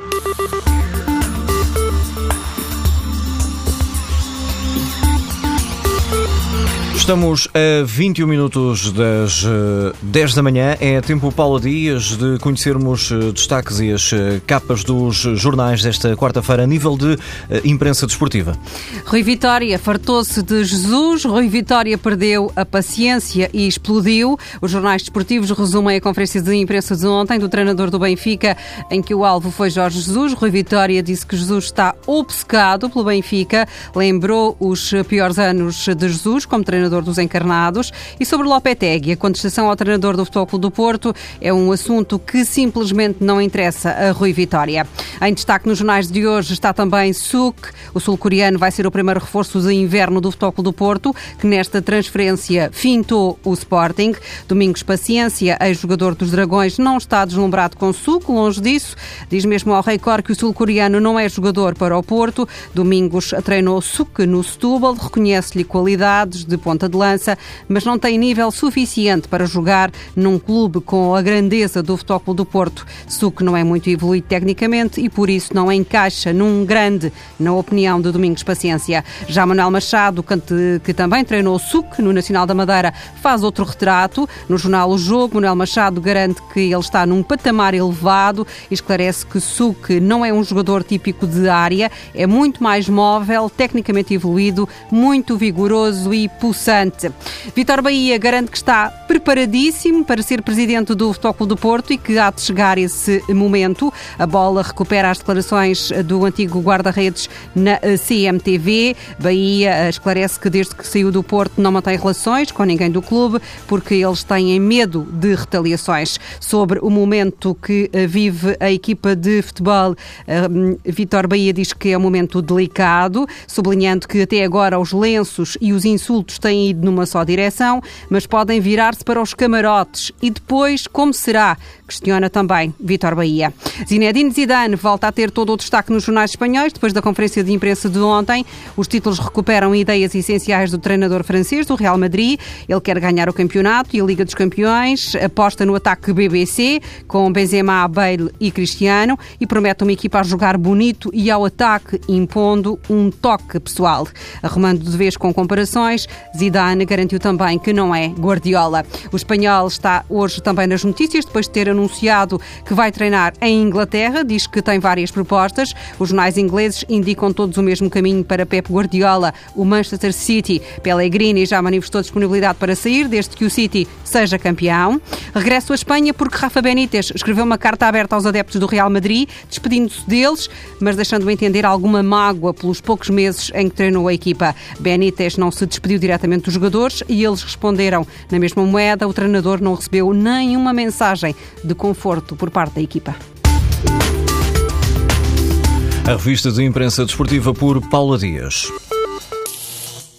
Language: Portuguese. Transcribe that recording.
Thank you. Estamos a 21 minutos das 10 eh, da manhã. É tempo, Paula Dias, de conhecermos eh, destaques e as eh, capas dos jornais desta quarta-feira a nível de imprensa desportiva. Rui Vitória fartou-se de Jesus. Rui Vitória perdeu a paciência e explodiu. Os jornais desportivos resumem a conferência de imprensa de ontem do treinador do Benfica, em que o alvo foi Jorge Jesus. Rui Vitória disse que Jesus está obcecado pelo Benfica. Lembrou os piores anos de Jesus como treinador treinador dos encarnados. E sobre Lopetegui, a contestação ao treinador do Futebol Clube do Porto é um assunto que simplesmente não interessa a Rui Vitória. Em destaque nos jornais de hoje está também Suk. O sul-coreano vai ser o primeiro reforço de inverno do Futebol Clube do Porto, que nesta transferência fintou o Sporting. Domingos Paciência, ex-jogador dos Dragões, não está deslumbrado com Suk, longe disso. Diz mesmo ao Record que o sul-coreano não é jogador para o Porto. Domingos treinou Suk no Setúbal, reconhece-lhe qualidades de ponta de lança, mas não tem nível suficiente para jogar num clube com a grandeza do Futebol do Porto. Suc não é muito evoluído tecnicamente e por isso não encaixa num grande, na opinião de Domingos Paciência. Já Manuel Machado, que também treinou o Suc no Nacional da Madeira, faz outro retrato. No jornal O Jogo, Manuel Machado garante que ele está num patamar elevado e esclarece que Suc não é um jogador típico de área, é muito mais móvel, tecnicamente evoluído, muito vigoroso e pulsante importante. Vitor Bahia garante que está preparadíssimo para ser presidente do Futebol do Porto e que há de chegar esse momento. A bola recupera as declarações do antigo guarda-redes na eh, CMTV. Bahia eh, esclarece que desde que saiu do Porto não mantém relações com ninguém do clube porque eles têm medo de retaliações. Sobre o momento que eh, vive a equipa de futebol, Vitor Bahia diz que é um momento delicado, sublinhando que até agora os lenços e os insultos têm ido numa só direção, mas podem virar-se para os camarotes. E depois, como será? Questiona também Vitor Bahia. Zinedine Zidane volta a ter todo o destaque nos jornais espanhóis depois da conferência de imprensa de ontem. Os títulos recuperam ideias essenciais do treinador francês do Real Madrid. Ele quer ganhar o campeonato e a Liga dos Campeões, aposta no ataque BBC com Benzema, Bale e Cristiano e promete uma equipa a jogar bonito e ao ataque impondo um toque pessoal. Arrumando de vez com comparações, Zidane garantiu também que não é Guardiola. O espanhol está hoje também nas notícias depois de ter anunciado que vai treinar em Inglaterra, diz que tem várias propostas. Os jornais ingleses indicam todos o mesmo caminho para Pep Guardiola. O Manchester City, Pellegrini já manifestou disponibilidade para sair, desde que o City seja campeão. Regresso à Espanha porque Rafa Benítez escreveu uma carta aberta aos adeptos do Real Madrid, despedindo-se deles, mas deixando entender alguma mágoa pelos poucos meses em que treinou a equipa. Benítez não se despediu diretamente dos jogadores e eles responderam na mesma moeda. O treinador não recebeu nenhuma mensagem de conforto por parte da equipa. A revista de imprensa desportiva por Paula Dias.